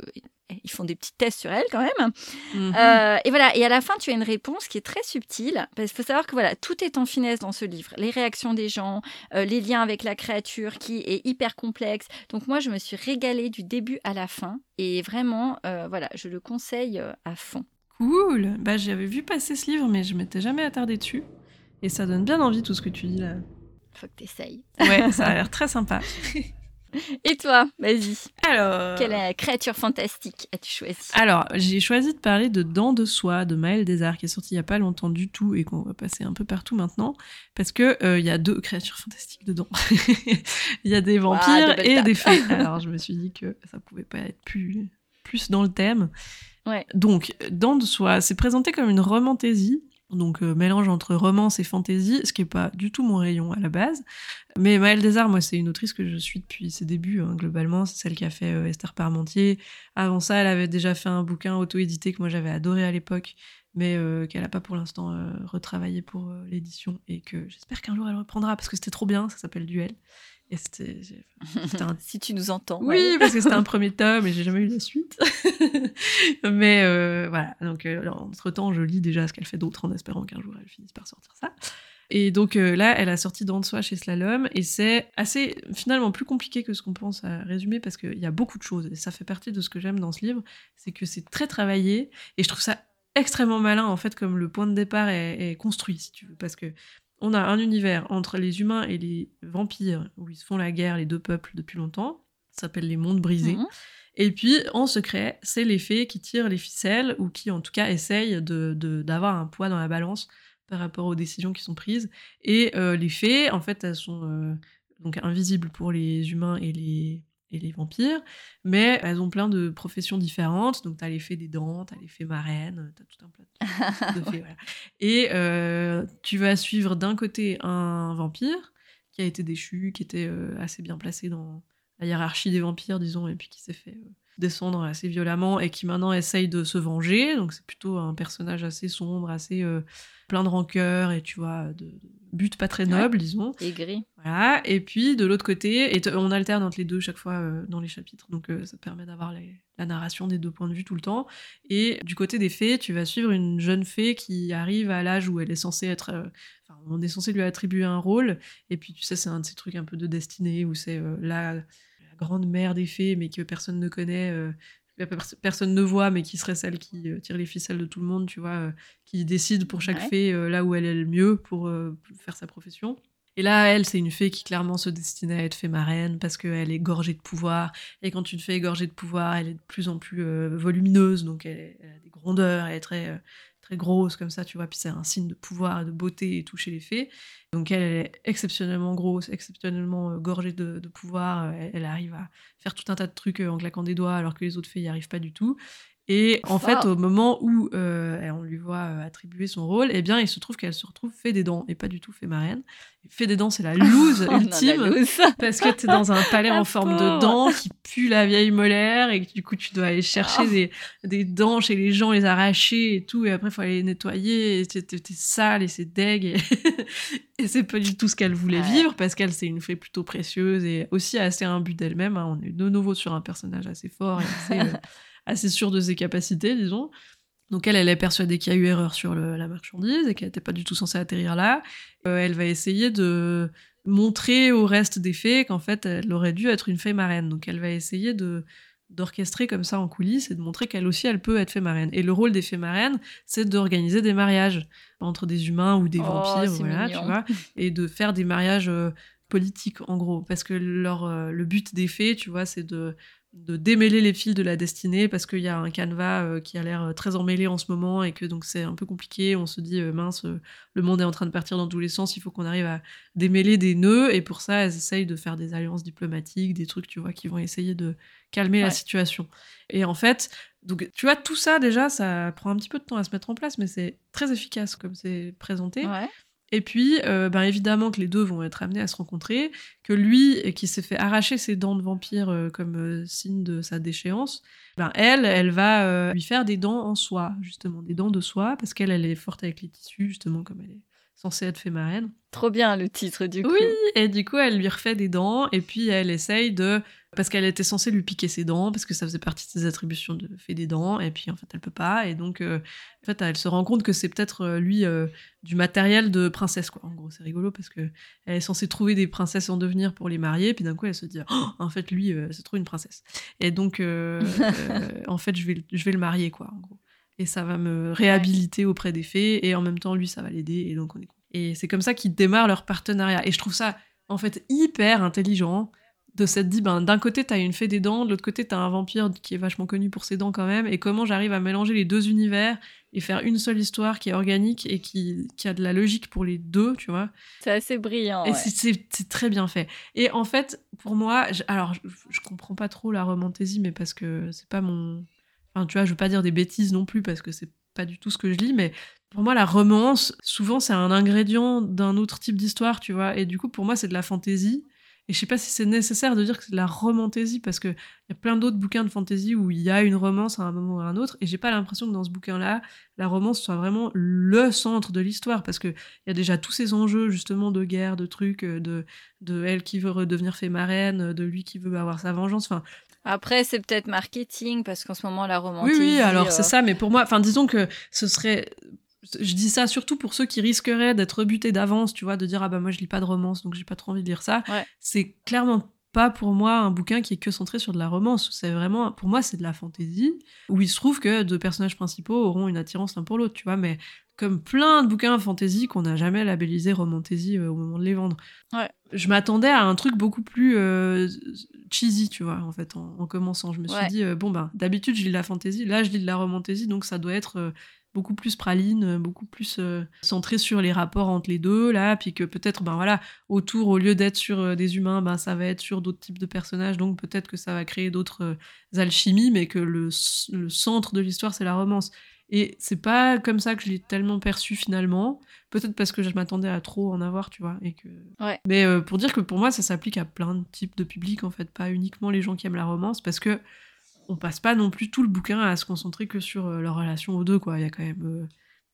ils font des petits tests sur elle quand même. Mhm. Euh, et voilà, et à la fin, tu as une réponse qui est très subtile, parce qu'il faut savoir que voilà, tout est en finesse dans ce livre. Les réactions des gens, euh, les liens avec la créature qui est hyper complexe. Donc moi, je me suis régalée du début à la fin, et vraiment, euh, voilà, je le conseille à fond. Cool. Bah, j'avais vu passer ce livre, mais je m'étais jamais attardée dessus. Et ça donne bien envie tout ce que tu dis là. Faut que t'essayes. Ouais, ça a l'air très sympa. Et toi, vas-y. Alors. Quelle créature fantastique as-tu choisi Alors, j'ai choisi de parler de Dents de soie de Maël Desarts, qui est sorti il y a pas longtemps du tout et qu'on va passer un peu partout maintenant, parce que euh, il y a deux créatures fantastiques dedans. Il y a des vampires et des fées. Alors, je me suis dit que ça pouvait pas être plus plus dans le thème. Ouais. Donc, Dents de soie, c'est présenté comme une romantaisie. Donc euh, mélange entre romance et fantaisie, ce qui est pas du tout mon rayon à la base. Mais Maëlle Desarts, moi, c'est une autrice que je suis depuis ses débuts, hein, globalement. C'est celle qui a fait euh, Esther Parmentier. Avant ça, elle avait déjà fait un bouquin auto-édité que moi j'avais adoré à l'époque, mais euh, qu'elle a pas pour l'instant retravaillé pour l'édition et que j'espère qu'un jour elle reprendra parce que c'était trop bien. Ça s'appelle Duel. Et c'était Si tu nous entends. oui, ouais. parce que c'était un premier tome et j'ai jamais eu la suite. Mais euh, voilà, donc euh, entre temps, je lis déjà ce qu'elle fait d'autre en espérant qu'un jour elle finisse par sortir ça. Et donc euh, là, elle a sorti Dans de soi chez Slalom et c'est assez finalement plus compliqué que ce qu'on pense à résumer parce qu'il y a beaucoup de choses et ça fait partie de ce que j'aime dans ce livre, c'est que c'est très travaillé et je trouve ça extrêmement malin en fait comme le point de départ est, est construit si tu veux parce que on a un univers entre les humains et les vampires où ils se font la guerre les deux peuples depuis longtemps ça s'appelle les mondes brisés Mhm. et puis, en secret, c'est les fées qui tirent les ficelles ou qui, en tout cas, essayent de- de- d'avoir un poids dans la balance par rapport aux décisions qui sont prises. Et euh, les fées, en fait, elles sont euh, donc invisibles pour les humains et les, et les vampires, mais elles ont plein de professions différentes. Donc, t'as les fées des dents, t'as les fées marraines, t'as tout un plat de, de fées. voilà. Et euh, tu vas suivre d'un côté un vampire qui a été déchu, qui était euh, assez bien placé dans la hiérarchie des vampires, disons, et puis qui s'est fait euh, descendre assez violemment et qui maintenant essaye de se venger. Donc c'est plutôt un personnage assez sombre, assez euh, plein de rancœur et tu vois, de, de but pas très noble, disons. Et gris. Voilà. Et puis de l'autre côté, et on alterne entre les deux chaque fois euh, dans les chapitres, donc euh, ça permet d'avoir la narration des deux points de vue tout le temps. Et du côté des fées, tu vas suivre une jeune fée qui arrive à l'âge où elle est censée être. Enfin, on est censé lui attribuer un rôle, et puis tu sais, c'est un de ces trucs un peu de destinée où c'est euh, la, la grande mère des fées, mais que personne ne connaît. euh, personne ne voit, mais qui serait celle qui euh, tire les ficelles de tout le monde, tu vois, euh, qui décide pour chaque Ouais. fée là où elle est le mieux pour faire sa profession. Et là, elle, c'est une fée qui clairement se destinait à être fée marraine parce qu'elle est gorgée de pouvoir. Et quand une fée est gorgée de pouvoir, elle est de plus en plus euh, volumineuse, donc elle, a des grandeurs, elle est très, euh, très grosse comme ça, tu vois. Puis c'est un signe de pouvoir de beauté et tout chez les fées. Donc elle, elle est exceptionnellement grosse, exceptionnellement euh, gorgée de, de pouvoir. Euh, Elle, elle arrive à faire tout un tas de trucs euh, en claquant des doigts alors que les autres fées n'y arrivent pas du tout. Et en fait, au moment où euh, on lui voit euh, attribuer son rôle, eh bien, il se trouve qu'elle se retrouve fait des dents et pas du tout fait marraine. Fait des dents, c'est la loose Oh, non, ultime. la. Parce que t'es dans un palais La en forme de dents qui pue la vieille molaire et que du coup tu dois aller chercher Oh. des, des dents chez les gens, les arracher et tout, et après il faut aller les nettoyer, et t'es t'es- t'es sale et c'est deg, et, et c'est pas du tout ce qu'elle voulait Ouais. vivre parce qu'elle c'est une fée plutôt précieuse et aussi assez imbue d'elle-même. hein. On est de nouveau sur un personnage assez fort et assez, euh, assez sûr de ses capacités, disons. Donc elle, elle est persuadée qu'il y a eu erreur sur le- la marchandise et qu'elle n'était pas du tout censée atterrir là. Euh, elle va essayer de montrer au reste des fées qu'en fait, elle aurait dû être une fée marraine. Donc elle va essayer de d'orchestrer comme ça en coulisses et de montrer qu'elle aussi, elle peut être fée marraine. Et le rôle des fées marraines, c'est d'organiser des mariages entre des humains ou des Oh, vampires, c'est voilà, mignon. tu vois, et de faire des mariages euh, politiques, en gros. Parce que leur, euh, le but des fées, tu vois, c'est de de démêler les fils de la destinée parce qu'il y a un canevas euh, qui a l'air euh, très emmêlé en ce moment et que donc c'est un peu compliqué. On se dit euh, mince, le monde est en train de partir dans tous les sens. Il faut qu'on arrive à démêler des nœuds et pour ça elles essayent de faire des alliances diplomatiques, des trucs tu vois qui vont essayer de calmer la situation. Et en fait, donc tu vois tout ça déjà ça prend un petit peu de temps à se mettre en place, mais c'est très efficace comme c'est présenté. Ouais. Et puis, euh, ben évidemment que les deux vont être amenés à se rencontrer, que lui, euh, qui s'est fait arracher ses dents de vampire euh, comme euh, signe de sa déchéance, ben elle, elle va lui faire des dents en soie, justement, des dents de soie, parce qu'elle, elle est forte avec les tissus, justement, comme elle est censée être fée marraine. Trop bien le titre du coup. Oui, et du coup, elle lui refait des dents, et puis elle essaye de... Parce qu'elle était censée lui piquer ses dents, parce que ça faisait partie de ses attributions de fait des dents, et puis en fait, elle peut pas, et donc, euh, en fait, elle se rend compte que c'est peut-être, euh, lui, euh, du matériel de princesse, quoi. En gros, c'est rigolo, parce que elle est censée trouver des princesses en devenir pour les marier, puis d'un coup, elle se dit, Oh, en fait, lui, c'est trop une princesse. Et donc, en fait, je vais, le- je vais le marier, quoi, en gros. Et ça va me réhabiliter auprès des fées, et en même temps, lui, ça va l'aider, et donc on est. Et c'est comme ça qu'ils démarrent leur partenariat. Et je trouve ça, en fait, hyper intelligent de s'être dit, ben, d'un côté, t'as une fée des dents, de l'autre côté, t'as un vampire qui est vachement connu pour ses dents quand même, et comment j'arrive à mélanger les deux univers et faire une seule histoire qui est organique et qui, qui a de la logique pour les deux, tu vois? C'est assez brillant. Et ouais. c'est- très bien fait. Et en fait, pour moi, alors je, je comprends pas trop la romantaisie, mais parce que c'est pas mon. Enfin, tu vois, je veux pas dire des bêtises non plus parce que c'est pas du tout ce que je lis, mais pour moi, la romance, souvent, c'est un ingrédient d'un autre type d'histoire, tu vois. Et du coup, pour moi, c'est de la fantaisie. Et je sais pas si c'est nécessaire de dire que c'est de la romantaisie parce que il y a plein d'autres bouquins de fantasy où il y a une romance à un moment ou à un autre. Et j'ai pas l'impression que dans ce bouquin-là, la romance soit vraiment le centre de l'histoire parce que il y a déjà tous ces enjeux justement de guerre, de trucs, euh, de, de elle qui veut redevenir fée marraine, de lui qui veut avoir sa vengeance. Enfin, Après, c'est peut-être marketing parce qu'en ce moment, la oui, romantique. oui, alors c'est ça, mais pour moi, enfin, disons que ce serait. Je dis ça surtout pour ceux qui risqueraient d'être rebutés d'avance, tu vois, de dire ah bah moi je lis pas de romance donc j'ai pas trop envie de lire ça. Ouais. C'est clairement pas pour moi un bouquin qui est que centré sur de la romance. C'est vraiment, pour moi, c'est de la fantaisie où il se trouve que deux personnages principaux auront une attirance l'un pour l'autre, tu vois, mais comme plein de bouquins fantasy qu'on n'a jamais labellisé romantaisie euh, au moment de les vendre. Ouais. Je m'attendais à un truc beaucoup plus euh, cheesy, tu vois, en fait, en, en commençant. Je me suis dit, euh, bon, ben, d'habitude, je lis de la fantaisie, là, je lis de la romantaisie, donc ça doit être euh, beaucoup plus praline, euh, beaucoup plus euh, centré sur les rapports entre les deux, là, puis que peut-être, ben voilà, autour, au lieu d'être sur euh, des humains, ben ça va être sur d'autres types de personnages, donc peut-être que ça va créer d'autres euh, alchimies, mais que le, centre de l'histoire, c'est la romance. Et c'est pas comme ça que je l'ai tellement perçu finalement. Peut-être parce que je m'attendais à trop en avoir, tu vois. Et que... Ouais. Mais pour dire que pour moi, ça s'applique à plein de types de publics, en fait, pas uniquement les gens qui aiment la romance, parce que on passe pas non plus tout le bouquin à se concentrer que sur euh, leur relation aux deux, quoi. Il y a quand même euh,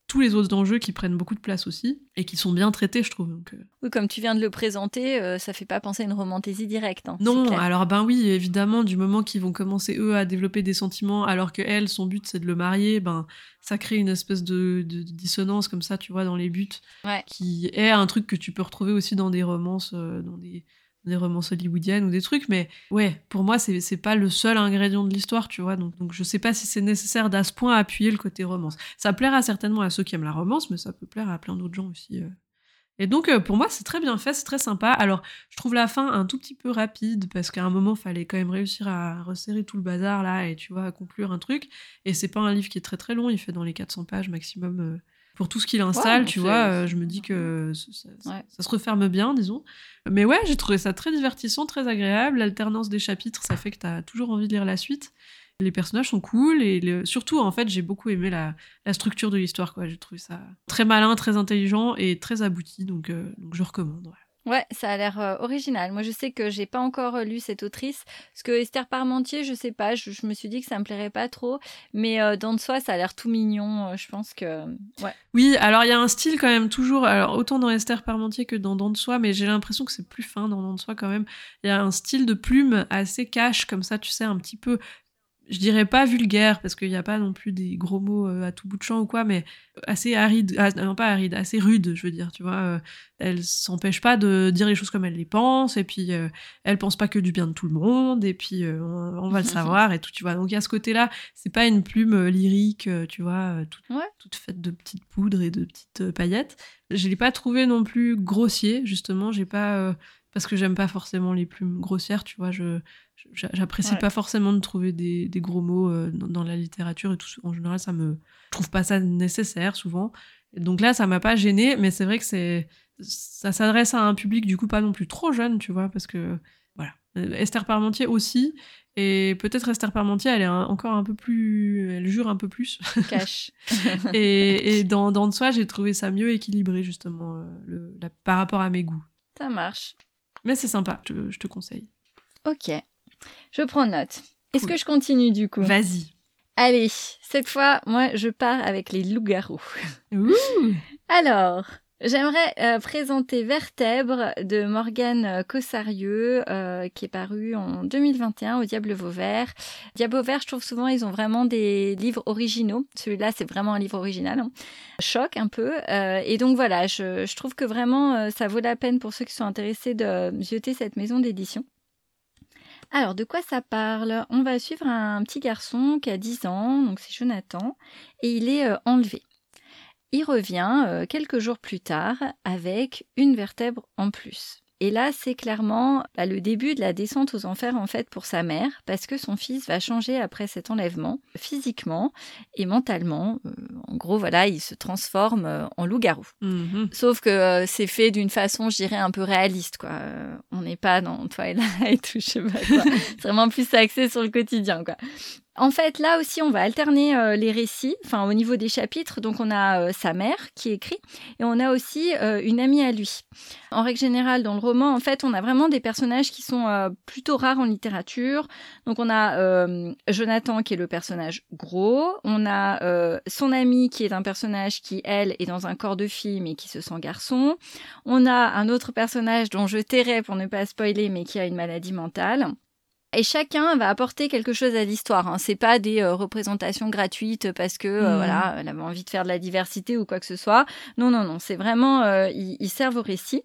tous les autres enjeux qui prennent beaucoup de place aussi, et qui sont bien traités, je trouve. Donc, euh, Oui, comme tu viens de le présenter, euh, ça fait pas penser à une romantaisie directe. hein, Non, alors ben oui, évidemment, du moment qu'ils vont commencer eux à développer des sentiments, alors que elle, son but c'est de le marier, ben ça crée une espèce de, de dissonance comme ça, tu vois, dans les buts, Ouais. qui est un truc que tu peux retrouver aussi dans des romances, euh, dans des, des romances hollywoodiennes ou des trucs, mais ouais, pour moi c'est pas le seul ingrédient de l'histoire, tu vois, donc, donc je sais pas si c'est nécessaire d'à ce point appuyer le côté romance. Ça plaira certainement à ceux qui aiment la romance, mais ça peut plaire à plein d'autres gens aussi. euh. Et donc, euh, pour moi, c'est très bien fait, c'est très sympa. Alors, je trouve la fin un tout petit peu rapide parce qu'à un moment, fallait quand même réussir à resserrer tout le bazar là et tu vois, à conclure un truc. Et c'est pas un livre qui est très très long, il fait dans les 400 pages maximum. euh, pour tout ce qu'il installe, bon, tu vois, euh, je me dis que ça, ça- ça- Ouais. ça se referme bien, disons. Mais ouais, j'ai trouvé ça très divertissant, très agréable. L'alternance des chapitres, ça fait que t'as toujours envie de lire la suite. Les personnages sont cool et surtout, en fait, j'ai beaucoup aimé la, structure de l'histoire. J'ai trouvé ça très malin, très intelligent et très abouti. Donc, euh, donc je recommande. Ouais, ça a l'air euh, original. Moi, je sais que j'ai pas encore euh, lu cette autrice, parce que Esther Parmentier, je sais pas, je, me suis dit que ça me plairait pas trop, mais euh, dans de soi, ça a l'air tout mignon. je pense que, ouais. Oui, alors il y a un style quand même toujours, alors autant dans Esther Parmentier que dans Dans de soi, mais j'ai l'impression que c'est plus fin dans Dans de soi quand même. Il y a un style de plume assez cash comme ça, tu sais, un petit peu je dirais pas vulgaire parce qu'il n'y a pas non plus des gros mots euh, à tout bout de champ ou quoi, mais assez aride, ah, non pas aride, assez rude, je veux dire, tu vois. Euh, elle s'empêche pas de dire les choses comme elle les pense, et puis euh, elle pense pas que du bien de tout le monde, et puis on, va le savoir et tout, tu vois. Donc il y a ce côté-là, c'est pas une plume lyrique, tu vois, toute, toute, faite de petites poudres et de petites paillettes. Je l'ai pas trouvé non plus grossier, justement, j'ai pas parce que j'aime pas forcément les plumes grossières, tu vois, je J'apprécie pas forcément de trouver des, des gros mots euh, dans, la littérature et tout. En général, ça me, je trouve pas ça nécessaire souvent. donc là, ça m'a pas gêné, mais c'est vrai que c'est, ça s'adresse à un public du coup pas non plus trop jeune, tu vois, parce que voilà. Euh, Esther Parmentier aussi, et peut-être Esther Parmentier, elle est encore un peu plus, elle jure un peu plus. Cache. et, et dans, dans de soi, j'ai trouvé ça mieux équilibré justement euh, le, par rapport à mes goûts. Ça marche. Mais c'est sympa, je, je te conseille. Ok. Je prends note. Est-ce que je continue du coup? Vas-y. Allez, cette fois, moi, je pars avec les loups-garous. Alors, j'aimerais euh, présenter Vertèbre de Morgane Cossarieux, euh, qui est paru en 2021 au Diable Vauvert. Diable Vauvert, je trouve souvent, ils ont vraiment des livres originaux. Celui-là, c'est vraiment un livre original. Hein. Choc un peu. Euh, et donc voilà, je, trouve que vraiment, ça vaut la peine pour ceux qui sont intéressés de jeter cette maison d'édition. Alors, de quoi ça parle? On va suivre un petit garçon qui a 10 ans, donc c'est Jonathan, et il est euh, enlevé. Il revient euh, quelques jours plus tard avec une vertèbre en plus. Et là, c'est clairement bah, le début de la descente aux enfers en fait pour sa mère, parce que son fils va changer après cet enlèvement, physiquement et mentalement. Euh, en gros, voilà, il se transforme euh, en loup-garou. Mhm. Sauf que euh, c'est fait d'une façon, je dirais, un peu réaliste, quoi. on n'est pas dans Twilight ou je sais pas quoi. c'est vraiment plus axé sur le quotidien, quoi. En fait, là aussi, on va alterner euh, les récits, enfin au niveau des chapitres. Donc, on a euh, sa mère qui écrit et on a aussi euh, une amie à lui. En règle générale, dans le roman, en fait, on a vraiment des personnages qui sont plutôt rares en littérature. Donc, on a Jonathan qui est le personnage gros. On a son amie qui est un personnage qui, elle, est dans un corps de fille mais qui se sent garçon. On a un autre personnage dont je tairai pour ne pas spoiler mais qui a une maladie mentale. Et chacun va apporter quelque chose à l'histoire. Hein. C'est pas des euh, représentations gratuites parce que euh, mmh. voilà, elle avait envie de faire de la diversité ou quoi que ce soit. Non, non, non. C'est vraiment euh, ils, servent au récit.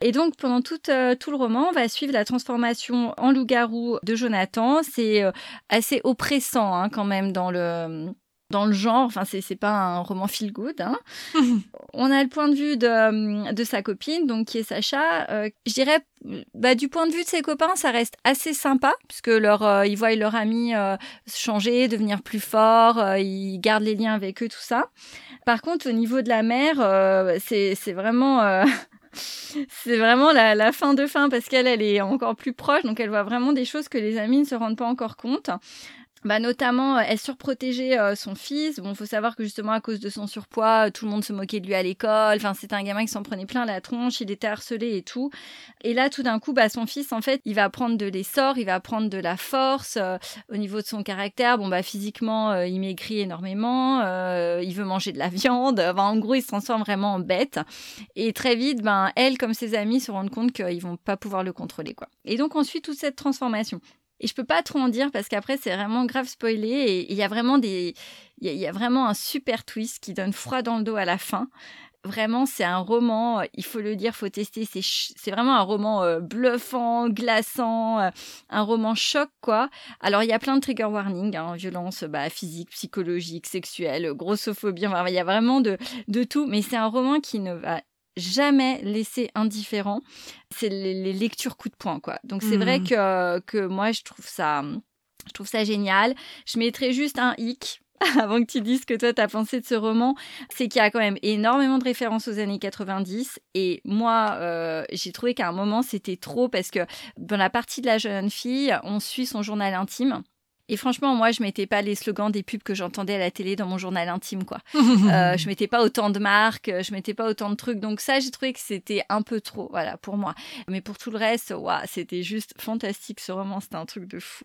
Et donc pendant tout, tout le roman, on va suivre la transformation en loup-garou de Jonathan. C'est assez oppressant hein, quand même dans le dans le genre. Enfin, c'est, c'est pas un roman feel good. Hein. on a le point de vue de, de sa copine, donc qui est Sacha. Euh, je dirais, bah, du point de vue de ses copains, ça reste assez sympa, puisque leur, euh, ils voient leur ami euh, changer, devenir plus fort, ils gardent les liens avec eux, tout ça. Par contre, au niveau de la mère, c'est, c'est vraiment. c'est vraiment la, la, fin de fin parce qu'elle elle est encore plus proche donc elle voit vraiment des choses que les amis ne se rendent pas encore compte bah notamment, euh, elle surprotégeait euh, son fils. Bon, faut savoir que justement à cause de son surpoids, tout le monde se moquait de lui à l'école. Enfin, c'était un gamin qui s'en prenait plein la tronche. Il était harcelé et tout. Et là, tout d'un coup, bah son fils, en fait, il va prendre de l'essor, il va prendre de la force euh, au niveau de son caractère. Bon, bah physiquement, il maigrit énormément. il veut manger de la viande. en gros, il se transforme vraiment en bête. Et très vite, ben elle, comme ses amis, se rendent compte qu'ils vont pas pouvoir le contrôler, quoi. Et donc, on suit toute cette transformation. Et je peux pas trop en dire parce qu'après c'est vraiment grave spoilé et il y a vraiment des il y, a vraiment un super twist qui donne froid dans le dos à la fin. Vraiment, c'est un roman, il faut le dire, faut tester. C'est vraiment un roman euh, bluffant, glaçant, euh, un roman choc, quoi. Alors, il y a plein de trigger warnings, hein, violence bah, physique, psychologique, sexuelle, grossophobie, enfin, il y a vraiment de, de tout. Mais c'est un roman qui ne va jamais laissé indifférent. C'est les, lectures coup de poing, quoi. Donc c'est vrai mmh. que, que moi, je trouve ça, je trouve ça génial. Je mettrais juste un hic avant que tu dises ce que toi t'as pensé de ce roman, c'est qu'il y a quand même énormément de références aux années 90 et moi euh, j'ai trouvé qu'à un moment c'était trop parce que dans la partie de la jeune fille on suit son journal intime Et franchement, moi, je mettais pas les slogans des pubs que j'entendais à la télé dans mon journal intime, quoi. euh, je mettais pas autant de marques, je mettais pas autant de trucs. Donc ça, j'ai trouvé que c'était un peu trop, voilà, pour moi. Mais pour tout le reste, waouh, c'était juste fantastique. Ce roman, c'était un truc de fou.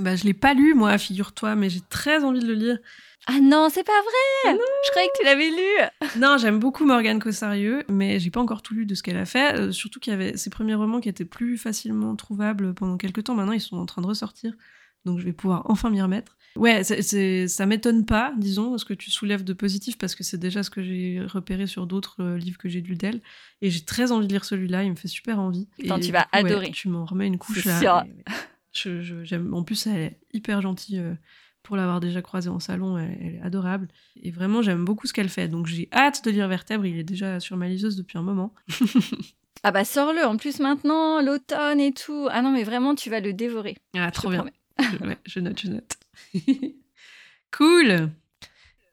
Bah, je l'ai pas lu, moi, figure-toi, mais j'ai très envie de le lire. Ah non, c'est pas vrai Je croyais que tu l'avais lu Non, j'aime beaucoup Morgane Cossarieux, mais j'ai pas encore tout lu de ce qu'elle a fait. Euh, surtout qu'il y avait ses premiers romans qui étaient plus facilement trouvables pendant quelques temps. Maintenant, ils sont en train de ressortir, donc je vais pouvoir enfin m'y remettre. Ouais, c'est, ça m'étonne pas, disons, ce que tu soulèves de positif, parce que c'est déjà ce que j'ai repéré sur d'autres euh, livres que j'ai lus d'elle. Et j'ai très envie de lire celui-là, il me fait super envie. Attends, Et tu vas ouais, adorer. tu m'en remets une couche là. je- je- j'aime- en plus, elle est hyper gentille. euh, pour l'avoir déjà croisée en salon, elle, elle est adorable. Et vraiment, j'aime beaucoup ce qu'elle fait. Donc j'ai hâte de lire Vertèbre. Il est déjà sur ma liseuse depuis un moment. Ah bah sors-le, en plus maintenant, l'automne et tout. Ah non, mais vraiment, tu vas le dévorer. Ah, trop bien. promets. Je, ouais, je note, je note. cool.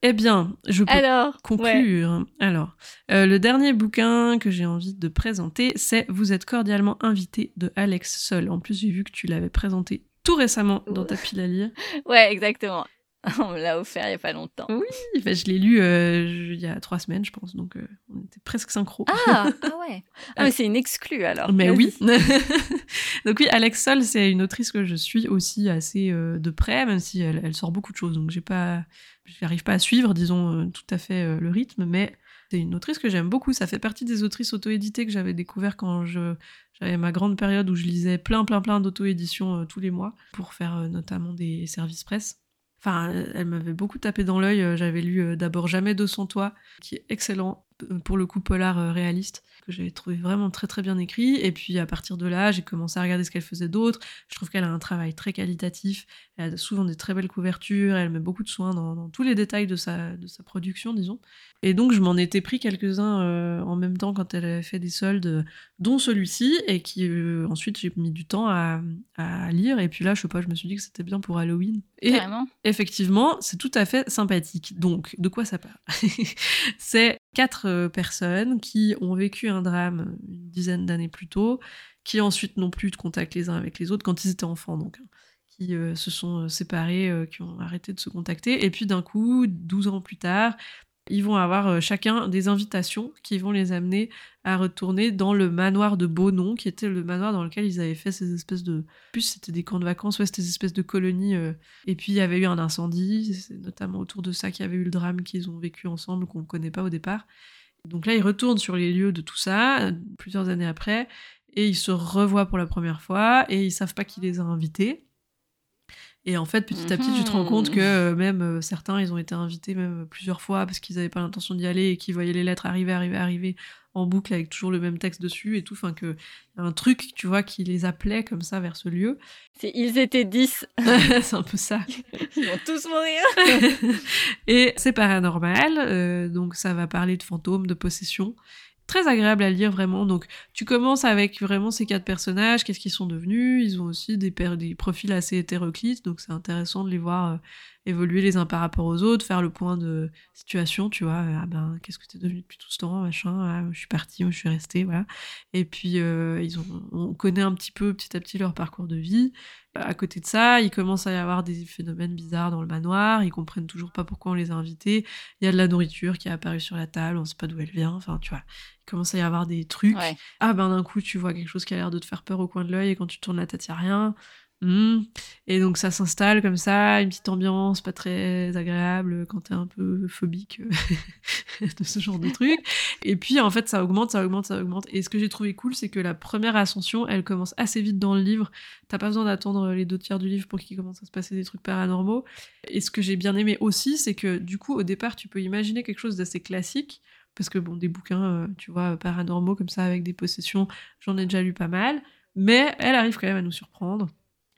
Eh bien, je peux Alors, ouais. conclure. Alors, euh, le dernier bouquin que j'ai envie de présenter, c'est Vous êtes cordialement invité de Alex Sol. En plus, j'ai vu que tu l'avais présenté tout récemment dans ta pile à lire. Ouais, exactement. On me l'a offert il y a pas longtemps. Oui, bah, je l'ai lu euh, je- il y a trois semaines, je pense, donc euh, on était presque synchro. Ah, ah ouais. Ah, mais c'est une exclue alors. Mais oui. donc oui, Alex Sol, c'est une autrice que je suis aussi assez euh, de près, même si elle, elle sort beaucoup de choses. Donc j'ai pas, j'arrive pas à suivre, disons, tout à fait le rythme, mais c'est une autrice que j'aime beaucoup. Ça fait partie des autrices auto-éditées que j'avais découvert quand je j'avais ma grande période où je lisais plein, plein, plein d'auto-éditions tous les mois pour faire notamment des services presse. Enfin, elle m'avait beaucoup tapé dans l'œil. Euh, J'avais lu euh, d'abord Jamais de son toit, qui est excellent, euh, pour le coup polar réaliste, que j'avais trouvé vraiment très très bien écrit. Et puis à partir de là, j'ai commencé à regarder ce qu'elle faisait d'autre. Je trouve qu'elle a un travail très qualitatif. Elle a souvent des très belles couvertures. Elle met beaucoup de soin dans, dans tous les détails de sa, de sa production, disons. Et donc je m'en étais pris quelques-uns euh, en même temps quand elle avait fait des soldes, dont celui-ci, et qui euh, ensuite j'ai mis du temps à, à lire. Et puis là, je sais pas, je me suis dit que c'était bien pour Halloween. Et Carrément. effectivement, c'est tout à fait sympathique. Donc, de quoi ça parle? C'est quatre euh, personnes qui ont vécu un drame une dizaine d'années plus tôt, qui ensuite n'ont plus de contact les uns avec les autres quand ils étaient enfants, donc, hein, qui euh, se sont euh, séparés, qui ont arrêté de se contacter, et puis d'un coup, 12 ans plus tard, ils vont avoir euh, chacun des invitations qui vont les amener à retourner dans le manoir de Beaunon, qui était le manoir dans lequel ils avaient fait ces espèces de... Plus c'était des camps de vacances, ouais, c'était des espèces de colonies. euh, Et puis il y avait eu un incendie, c'est notamment autour de ça qu'il y avait eu le drame qu'ils ont vécu ensemble, qu'on ne connaît pas au départ. Donc là, ils retournent sur les lieux de tout ça, plusieurs années après, et ils se revoient pour la première fois, et ils savent pas qui les a invités. Et en fait, petit à petit, tu te rends Mhm. compte que euh, même euh, certains, ils ont été invités même plusieurs fois parce qu'ils n'avaient pas l'intention d'y aller et qu'ils voyaient les lettres arriver, arriver, arriver en boucle avec toujours le même texte dessus et tout. Enfin, que y a un truc, tu vois, qui les appelait comme ça vers ce lieu. C'est ils étaient 10. c'est un peu ça. Ils vont tous mourir. et c'est paranormal, euh, donc ça va parler de fantômes, de possession. Très agréable à lire vraiment. Donc tu commences avec vraiment ces quatre personnages, qu'est-ce qu'ils sont devenus. Ils ont aussi des, des profils assez hétéroclites, donc c'est intéressant de les voir euh, évoluer les uns par rapport aux autres, faire le point de situation, tu vois. Ah ben qu'est-ce que t'es devenu depuis tout ce temps, machin. Ah, je suis partie, je suis restée, voilà. Et puis euh, ils ont, on connaît un petit peu petit à petit leur parcours de vie. À côté de ça, il commence à y avoir des phénomènes bizarres dans le manoir. Ils comprennent toujours pas pourquoi on les a invités. Il y a de la nourriture qui est apparue sur la table, on sait pas d'où elle vient. Enfin, tu vois, il commence à y avoir des trucs. Ouais. Ah ben d'un coup, tu vois quelque chose qui a l'air de te faire peur au coin de l'œil et quand tu tournes la tête, il y a rien. Hmm. Et donc ça s'installe comme ça, une petite ambiance pas très agréable quand t'es un peu phobique euh, de ce genre de truc. Et puis en fait ça augmente, ça augmente, ça augmente. Et ce que j'ai trouvé cool, c'est que la première ascension, elle commence assez vite dans le livre. T'as pas besoin d'attendre les deux tiers du livre pour qu'il commence à se passer des trucs paranormaux. Et ce que j'ai bien aimé aussi, c'est que du coup au départ tu peux imaginer quelque chose d'assez classique. Parce que bon, des bouquins, euh, tu vois, paranormaux comme ça avec des possessions, j'en ai déjà lu pas mal. Mais elle arrive quand même à nous surprendre.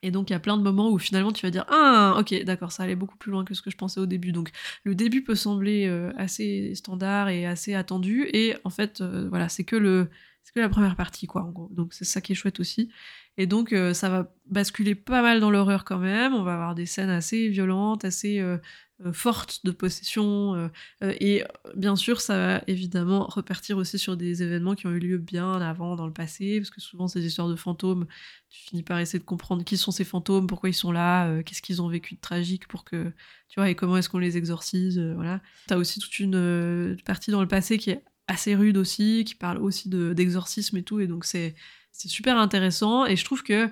Et donc, il y a plein de moments où finalement tu vas dire Ah, ok, d'accord, ça allait beaucoup plus loin que ce que je pensais au début. Donc, le début peut sembler euh, assez standard et assez attendu. Et en fait, euh, voilà, c'est que le c'est que la première partie, quoi, en gros. Donc c'est ça qui est chouette aussi. Et donc euh, ça va basculer pas mal dans l'horreur quand même. On va avoir des scènes assez violentes, assez euh, euh, fortes de possession. et bien sûr, ça va évidemment repartir aussi sur des événements qui ont eu lieu bien avant, dans le passé, parce que souvent ces histoires de fantômes, tu finis par essayer de comprendre qui sont ces fantômes, pourquoi ils sont là, qu'est-ce qu'ils ont vécu de tragique pour que, tu vois, et comment est-ce qu'on les exorcise, voilà. T'as aussi toute une partie dans le passé qui est assez rude aussi, qui parle aussi d'exorcisme et tout, et donc c'est super intéressant et je trouve que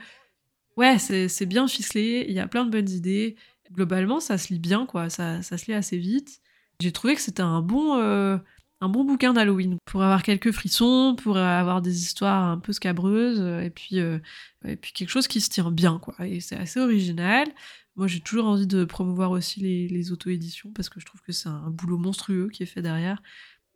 ouais, c'est bien ficelé, il y a plein de bonnes idées. Globalement, ça se lit bien, quoi, ça, ça se lit assez vite. J'ai trouvé que c'était un bon, euh, un bon bouquin d'Halloween pour avoir quelques frissons, pour avoir des histoires un peu scabreuses et puis, euh, et puis quelque chose qui se tient bien, quoi. Et c'est assez original. Moi, j'ai toujours envie de promouvoir aussi les, les auto-éditions parce que je trouve que c'est un boulot monstrueux qui est fait derrière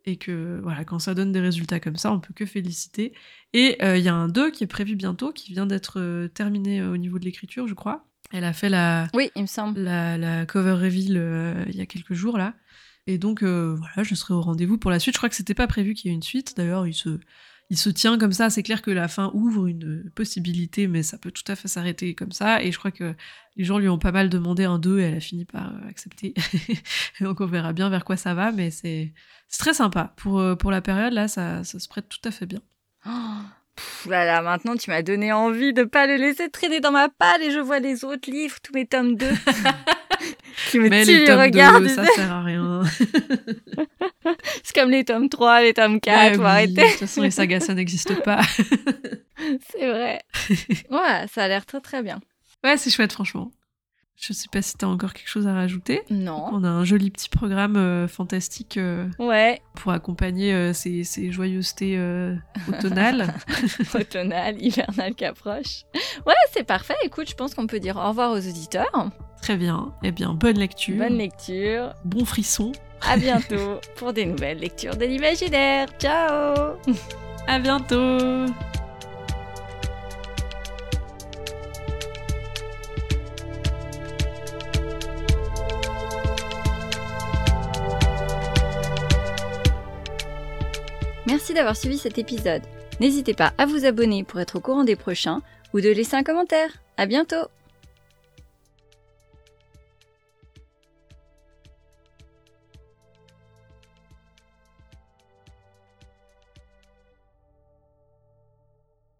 et que voilà, quand ça donne des résultats comme ça, on peut que féliciter. Et euh, il y a un 2 qui est prévu bientôt, qui vient d'être euh, terminé euh, au niveau de l'écriture, je crois. Elle a fait la, oui, il me semble. la, cover reveal il y a quelques jours là. Et donc voilà, je serai au rendez-vous pour la suite. Je crois que c'était pas prévu qu'il y ait une suite. D'ailleurs, il se, il se tient comme ça. C'est clair que la fin ouvre une possibilité, mais ça peut tout à fait s'arrêter comme ça. Et je crois que les gens lui ont pas mal demandé un 2 et elle a fini par euh, accepter. donc on verra bien vers quoi ça va, mais c'est très sympa. Pour, euh, pour la période, là, ça, ça se prête tout à fait bien. Oh, là là, maintenant tu m'as donné envie de pas le laisser traîner dans ma palle et je vois les autres livres, tous mes tomes 2. qui me Mais les tomes 2, ça sert à rien. C'est comme les tomes 3, les tomes 4, faut arrêter. De toute façon, les sagas, ça n'existe pas. C'est vrai. Ouais, ça a l'air très très bien. Ouais, c'est chouette, franchement. Je sais pas si t'as encore quelque chose à rajouter. Non. on a un joli petit programme euh, fantastique euh, ouais. pour accompagner euh, ces, ces, joyeusetés automnales. automnales, hivernales qui approchent. Ouais, c'est parfait. Écoute, je pense qu'on peut dire au revoir aux auditeurs. Très bien. Eh bien, bonne lecture. Bonne lecture. Bon frisson. À bientôt pour des nouvelles lectures de l'imaginaire. Ciao À bientôt Merci d'avoir suivi cet épisode. N'hésitez pas à vous abonner pour être au courant des prochains ou de laisser un commentaire. À bientôt!